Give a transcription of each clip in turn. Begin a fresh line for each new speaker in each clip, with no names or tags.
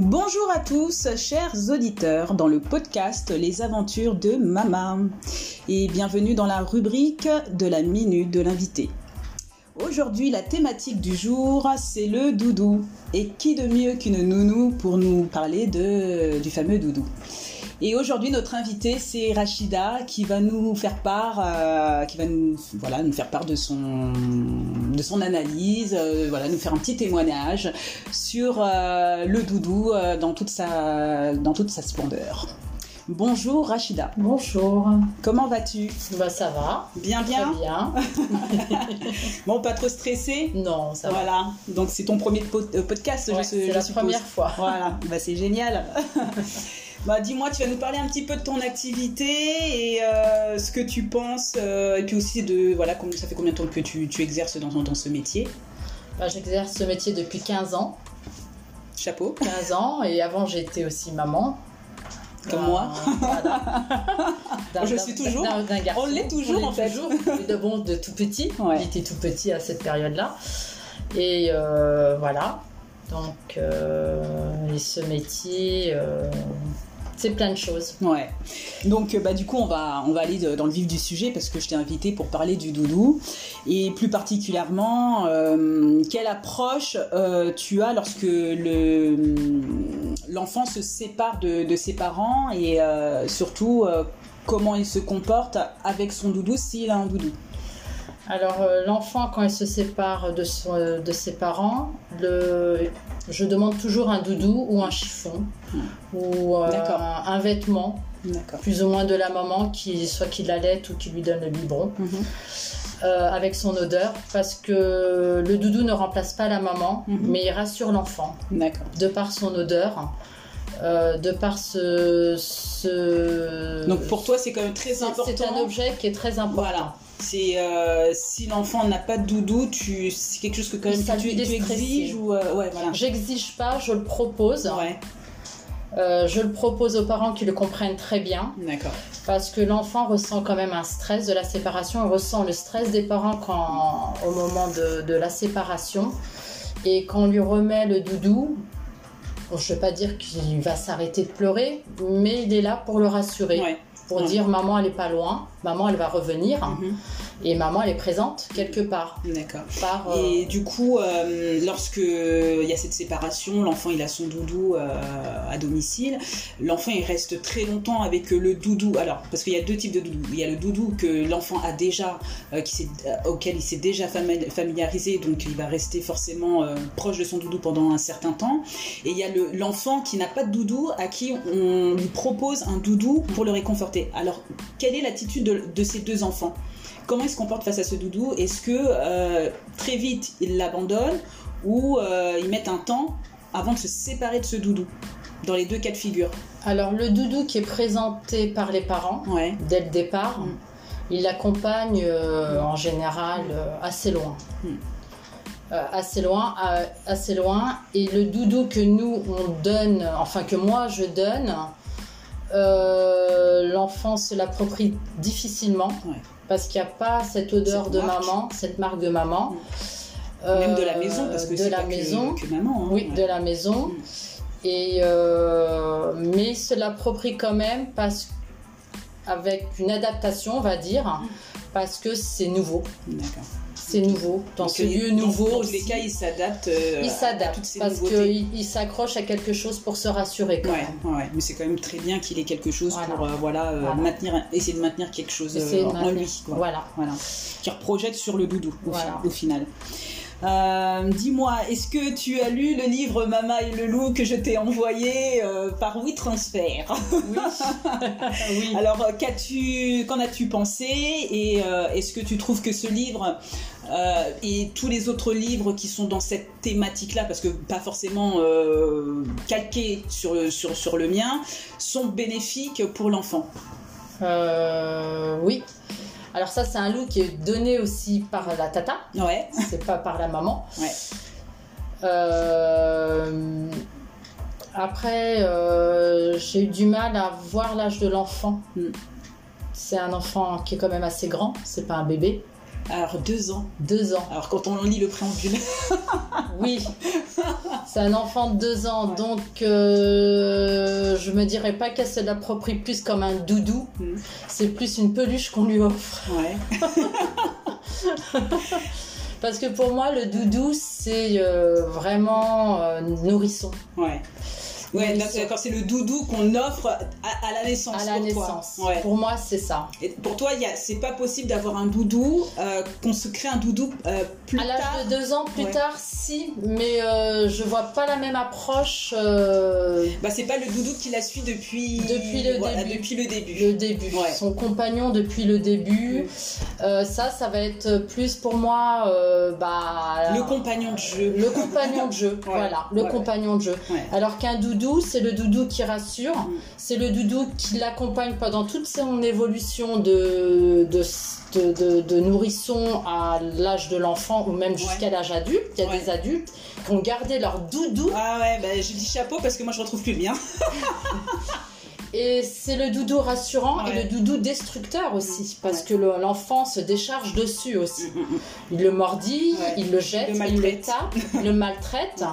Bonjour à tous, chers auditeurs, dans le podcast Les aventures de Mama. Et bienvenue dans la rubrique de la minute de l'invité. Aujourd'hui, la thématique du jour, c'est le doudou. Et qui de mieux qu'une nounou pour nous parler du fameux doudou? Et aujourd'hui, notre invité, c'est Rachida, qui va nous faire part, euh, qui va nous, voilà, nous faire part de son, de son analyse, euh, voilà, nous faire un petit témoignage sur euh, le doudou dans toute sa, dans toute sa splendeur. Bonjour Rachida.
Bonjour.
Comment vas-tu?
Bah ça va.
Bien bien.
Très bien.
bon, pas trop stressé?
Non, ça
va. Voilà. Donc c'est ton premier podcast,
je, C'est la première fois.
Voilà. bah c'est génial. Bah, dis-moi, tu vas nous parler un petit peu de ton activité et euh, ce que tu penses, euh, et puis aussi de, voilà, ça fait combien de temps que tu, exerces dans, dans ce métier?
Bah, J'exerce ce métier depuis 15 ans.
Chapeau.
15 ans, et avant j'étais aussi maman.
Comme moi. je suis toujours. On l'est toujours en fait. Toujours.
de bon, de tout petit. Ouais. J'étais tout petit à cette période-là. Et euh, voilà. Donc, et ce métier, c'est plein de choses.
Ouais. Donc, bah, du coup, on va, on va aller dans le vif du sujet parce que je t'ai invité pour parler du doudou. Et plus particulièrement, euh, quelle approche euh, tu as lorsque le, l'enfant se sépare de, ses parents et euh, surtout comment il se comporte avec son doudou s'il a un doudou?
Alors l'enfant quand il se sépare de, son, de ses parents, le, je demande toujours un doudou ou un chiffon ou euh, un, vêtement, plus ou moins de la maman, qui soit qui l'allait ou qui lui donne le biberon. Mhm. Euh, avec son odeur parce que le doudou ne remplace pas la maman mhm. mais il rassure l'enfant de par son odeur euh, de par ce, ce,
Donc pour toi, c'est quand même très important.
C'est un objet qui est très important. Voilà.
C'est euh, si l'enfant n'a pas de doudou, tu c'est quelque chose que quand même tu, tu, exiges ou euh, ouais voilà.
J'exige pas, je le propose. Ouais. Euh, je le propose aux parents qui le comprennent très bien.
D'accord.
Parce que l'enfant ressent quand même un stress de la séparation, il ressent le stress des parents quand, au moment de, de la séparation. Et quand on lui remet le doudou, je ne vais pas dire qu'il va s'arrêter de pleurer, mais il est là pour le rassurer. Ouais pour dire maman elle est pas loin, maman elle va revenir mhm. et maman elle est présente quelque part.
D'accord. Et euh, du coup, euh, lorsque il y a cette séparation, l'enfant il a son doudou euh, à domicile, l'enfant il reste très longtemps avec le doudou. Alors parce qu'il y a deux types de doudou. Il y a le doudou que l'enfant a déjà, qui auquel il s'est déjà familiarisé, donc il va rester forcément proche de son doudou pendant un certain temps. Et il y a l'enfant qui n'a pas de doudou, à qui on lui propose un doudou pour le réconforter. Alors, quelle est l'attitude de, ces deux enfants? Comment ils se comportent face à ce doudou? Est-ce que euh, très vite ils l'abandonnent ou euh, ils mettent un temps avant de se séparer de ce doudou? Dans les deux cas de figure.
Alors, le doudou qui est présenté par les parents dès le départ, mm. il l'accompagne euh, en général assez loin. Mm. assez loin, assez loin. Et le doudou que nous on donne, enfin que moi je donne, euh, l'enfant se l'approprie difficilement parce qu'il n'y a pas cette odeur de maman, cette marque de maman.
Même de la maison, parce que
de la maison,
que, maman.
Hein, oui, de la maison. Mm. Et euh, mais se l'approprie quand même parce avec une adaptation, on va dire, mm. parce que c'est nouveau.
D'accord
c'est nouveau, dans ce lieu nouveau.
Dans tous les cas, il s'adapte. Euh,
il s'adapte parce qu'il il, s'accroche à quelque chose pour se rassurer. Quand
ouais,
même.
ouais, mais c'est quand même très bien qu'il ait quelque chose pour euh, voilà, euh, maintenir, essayer de maintenir quelque chose en lui.
Voilà.
voilà. Qui reprojette sur le doudou au final. Euh, dis-moi, est-ce que tu as lu le livre Mama et le loup que je t'ai envoyé euh, par WeTransfer
Oui.
oui. Alors, qu'as-tu, qu'en as-tu pensé Et euh, est-ce que tu trouves que ce livre et tous les autres livres qui sont dans cette thématique-là, parce que pas forcément calqués sur le, sur, sur le mien, sont bénéfiques pour l'enfant?
Oui. Alors ça, c'est un loup qui est donné aussi par la tata.
Ouais.
C'est pas par la maman.
Ouais.
Euh, après, euh, j'ai eu du mal à voir l'âge de l'enfant. Hmm. C'est un enfant qui est quand même assez grand. C'est pas un bébé.
Alors deux ans.
Deux ans.
Alors quand on lit le préambule.
oui. C'est un enfant de deux ans, donc euh, je me dirais pas qu'elle se l'approprie plus comme un doudou. Mm. C'est plus une peluche qu'on lui offre. Ouais. Parce que pour moi, le doudou, c'est euh, vraiment euh, nourrisson.
Ouais. Ouais, d'accord, c'est le doudou qu'on offre à, la naissance.
À la pour naissance. Pour moi, c'est ça.
Et pour toi, c'est pas possible d'avoir un doudou, euh, qu'on se crée un doudou euh, plus
tard.
À
l'âge de deux ans, plus tard, si, mais euh, je vois pas la même approche.
Bah, c'est pas le doudou qui la suit depuis.
Depuis le début.
Depuis le début.
Le début. Son compagnon depuis le début. ça, ça va être plus pour moi. bah,
le compagnon de jeu.
Le compagnon de jeu, voilà. Le compagnon de jeu. Alors qu'un doudou, c'est le doudou qui rassure, mm. c'est le doudou qui l'accompagne pendant toute son évolution de, de, nourrisson à l'âge de l'enfant ou même jusqu'à l'âge adulte. Il y a des adultes qui ont gardé leur doudou.
Ah ouais, bah, je dis chapeau parce que moi je retrouve plus le mien.
Et c'est le doudou rassurant et le doudou destructeur aussi, parce que l'enfant se décharge dessus aussi. Mm, mm, il le mordit, il le jette, il le tape, il le maltraite.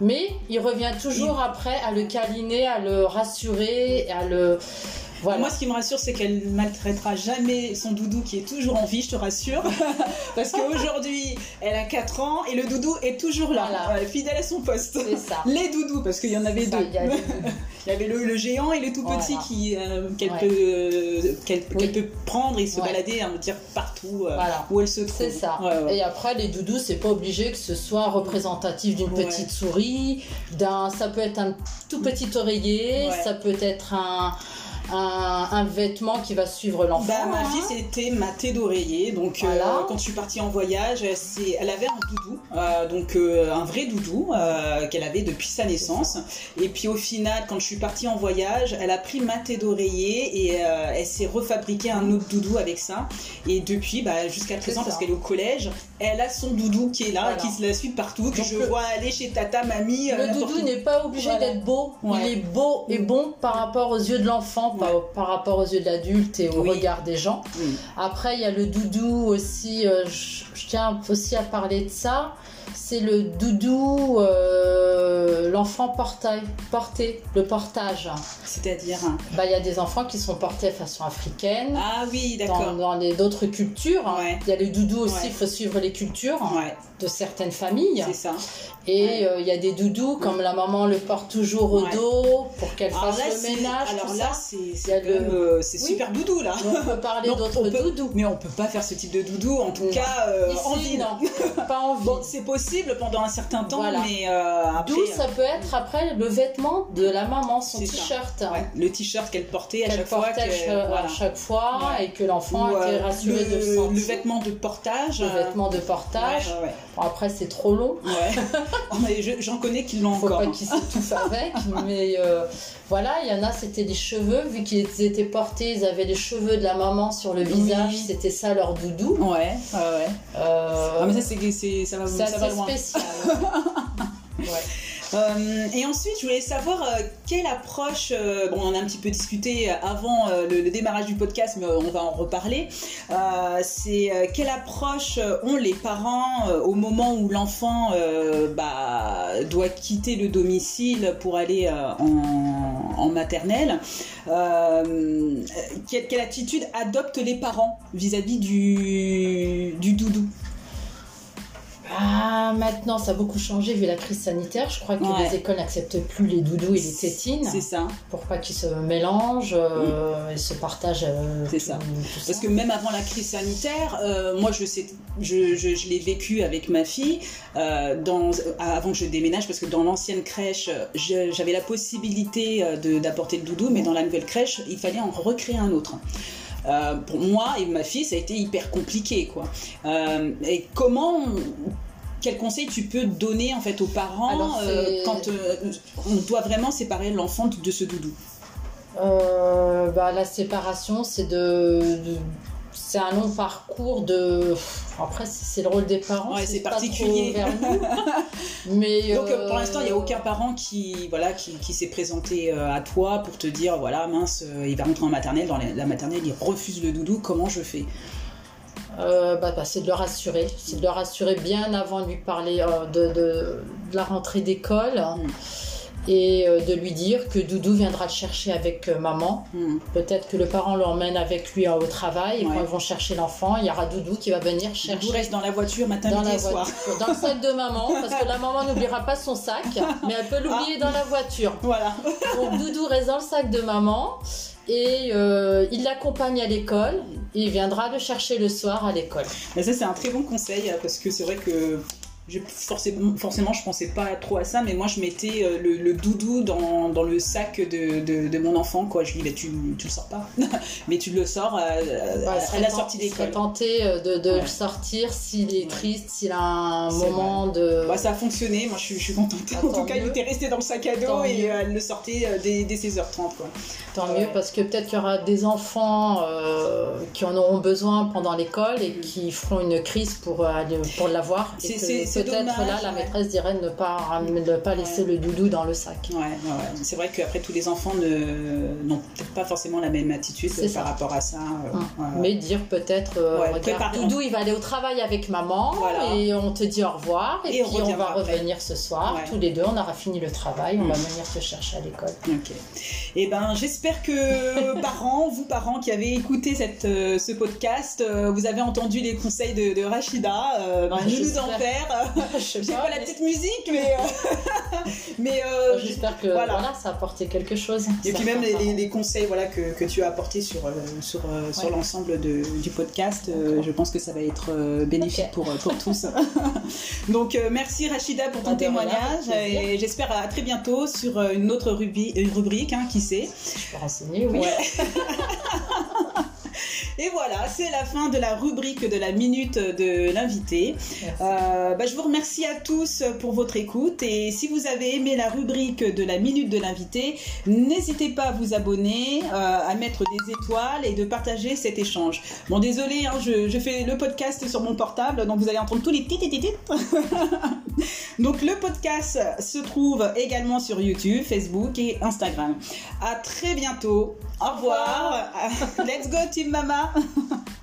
Mais il revient toujours après à le câliner, à le rassurer, à le
moi, ce qui me rassure, c'est qu'elle maltraitera jamais son doudou qui est toujours en vie, je te rassure. Parce qu'aujourd'hui, elle a 4 ans et le doudou est toujours là, fidèle à son poste.
C'est ça.
Les doudous, parce qu'il y en avait deux. Il y, avait le, géant et le tout petit qui euh, qu'elle peut, prendre et se balader, hein, dire partout euh, où elle se trouve.
C'est ça. Et après, les doudous, c'est pas obligé que ce soit représentatif d'une petite souris, d'un, ça peut être un tout petit oreiller, ça peut être un un, vêtement qui va suivre l'enfant.
Bah, ma fille, c'était ma thé d'oreiller. Donc, euh, quand je suis partie en voyage, elle avait un doudou, euh, donc euh, un vrai doudou qu'elle avait depuis sa naissance. Et puis, au final, quand je suis partie en voyage, elle a pris ma thé d'oreiller et elle s'est refabriqué un autre doudou avec ça. Et depuis, bah, jusqu'à présent, parce qu'elle est au collège, elle a son doudou qui est là, qui se la suit partout, que je vois aller chez tata, mamie.
Le doudou n'est pas obligé d'être beau. Il est beau et bon par rapport aux yeux de l'enfant par, rapport aux yeux de l'adulte et au regard des gens. Après, il y a le doudou aussi, euh, je, tiens aussi à parler de ça. C'est le doudou, euh, l'enfant porté, le portage.
C'est-à-dire
bah, Il y a des enfants qui sont portés de façon africaine.
Ah oui, d'accord.
Dans, d'autres cultures. Il y a le doudou aussi, il faut suivre les cultures de certaines familles.
C'est ça.
Et euh, il y a des doudous, comme la maman le porte toujours au dos pour qu'elle fasse le ménage.
Alors là, c'est le... super doudou là.
on peut parler d'autres doudous.
Mais on peut pas faire ce type de doudou, en tout cas euh, en ville.
Non, pas en ville.
c'est possible pendant un certain temps, mais euh,
après. D'où ça peut être après le vêtement de la maman, son t-shirt.
Le t-shirt qu'elle portait à chaque fois.
à chaque fois et que l'enfant était rassuré de sentir.
Le vêtement de portage.
Le vêtement de portage. après, c'est trop long.
J'en connais qui l'ont
encore. Faut pas qu'ils s'étouffent avec, mais euh, voilà, il y en a, c'était des cheveux, vu qu'ils étaient portés, ils avaient les cheveux de la maman sur le visage, c'était ça leur doudou.
Ouais, ouais. Euh, ah, mais ça, c'est, ça va, ça va
loin. spécial.
ouais. Euh, et ensuite, je voulais savoir euh, quelle approche, euh, bon, on en a un petit peu discuté avant le, démarrage du podcast, mais on va en reparler. c'est quelle approche ont les parents au moment où l'enfant bah, doit quitter le domicile pour aller en, maternelle quelle, attitude adoptent les parents vis-à-vis du, du
maintenant, ça a beaucoup changé vu la crise sanitaire. Je crois que les écoles n'acceptent plus les doudous et les tétines.
C'est ça.
Pour pas qu'ils se mélangent euh, et se partagent. Euh,
c'est ça. Parce que même avant la crise sanitaire, euh, moi, je sais, je, je, l'ai vécu avec ma fille dans, avant que je déménage, parce que dans l'ancienne crèche, j'avais la possibilité d'apporter le doudou, mais dans la nouvelle crèche, il fallait en recréer un autre. Euh, pour moi et ma fille, ça a été hyper compliqué, quoi. Euh, et comment quel conseil tu peux donner en fait aux parents euh, quand on doit vraiment séparer l'enfant de ce doudou?
Bah, La séparation, c'est de, c'est un long parcours de. Après, c'est le rôle des parents.
c'est particulier.
Mais
donc pour l'instant, il n'y a aucun parent qui voilà qui, qui s'est présenté euh, à toi pour te dire voilà mince, euh, il va rentrer en maternelle. Dans la maternelle, il refuse le doudou. Comment je fais?
Euh, bah, bah, c'est de le rassurer. C'est de le rassurer bien avant de lui parler euh, de, de, la rentrée d'école. Mm. Et euh, de lui dire que Doudou viendra le chercher avec maman. Mm. Peut-être que le parent l'emmène avec lui au travail. Et quand ils vont chercher l'enfant, il y aura Doudou qui va venir chercher. Doudou
reste dans la voiture matin, dans midi et soir.
Dans le sac de maman, parce que la maman n'oubliera pas son sac, mais elle peut l'oublier ah. dans la voiture.
Voilà.
Donc Doudou reste dans le sac de maman et euh, il l'accompagne à l'école. Il viendra le chercher le soir à l'école.
ça, c'est un très bon conseil parce que c'est vrai que forcément, forcément, je pensais pas trop à ça, mais moi, je mettais euh, le, doudou dans, dans, le sac de, de, mon enfant, quoi. Je lui dis, tu, tu le sors pas, mais tu le sors à, la sortie d'école.
tenté euh, de, de le sortir s'il est triste, s'il a un moment de.
Bah, ça a fonctionné, moi, je suis, je suis contente. Ah, en tout cas, il était resté dans le sac à dos et elle le sortait dès, 16h30, quoi.
Tant mieux, parce que peut-être qu'il y aura des enfants qui en auront besoin pendant l'école et qui feront une crise pour, pour l'avoir.
C'est
peut-être là, la maîtresse dirait ne pas, ne pas laisser le doudou dans le sac.
Ouais, c'est vrai qu'après, tous les enfants n'ont peut-être pas forcément la même attitude par rapport à ça.
Euh, Mais dire peut-être, euh, doudou, il va aller au travail avec maman et on te dit au revoir et, puis on, va revenir ce soir. Tous les deux, on aura fini le travail, on va mm. venir te chercher à l'école.
Ok. Et eh ben, j'espère que parents, vous parents qui avez écouté cette, euh, ce podcast, vous avez entendu les conseils de, Rachida, euh, d'enfer. Je sais pas, la petite musique, mais. Euh,
mais euh, J'espère que voilà. ça a apporté quelque chose.
Et puis même les, conseils voilà, que, que, tu as apportés sur, euh, sur, sur l'ensemble du podcast, je pense que ça va être bénéfique pour, pour tous. Donc merci Rachida pour ton témoignage et j'espère à très bientôt sur une autre rubrique, hein, qui sait.
Je peux renseigner, oui.
Et voilà, c'est la fin de la rubrique de la minute de l'invité. Euh, bah, je vous remercie à tous pour votre écoute et si vous avez aimé la rubrique de la minute de l'invité, n'hésitez pas à vous abonner, euh, à mettre des étoiles et de partager cet échange. Bon, désolé, hein, je, fais le podcast sur mon portable, donc vous allez entendre tous les petits Donc le podcast se trouve également sur YouTube, Facebook et Instagram. À très bientôt. Au revoir. Let's go Team Mama.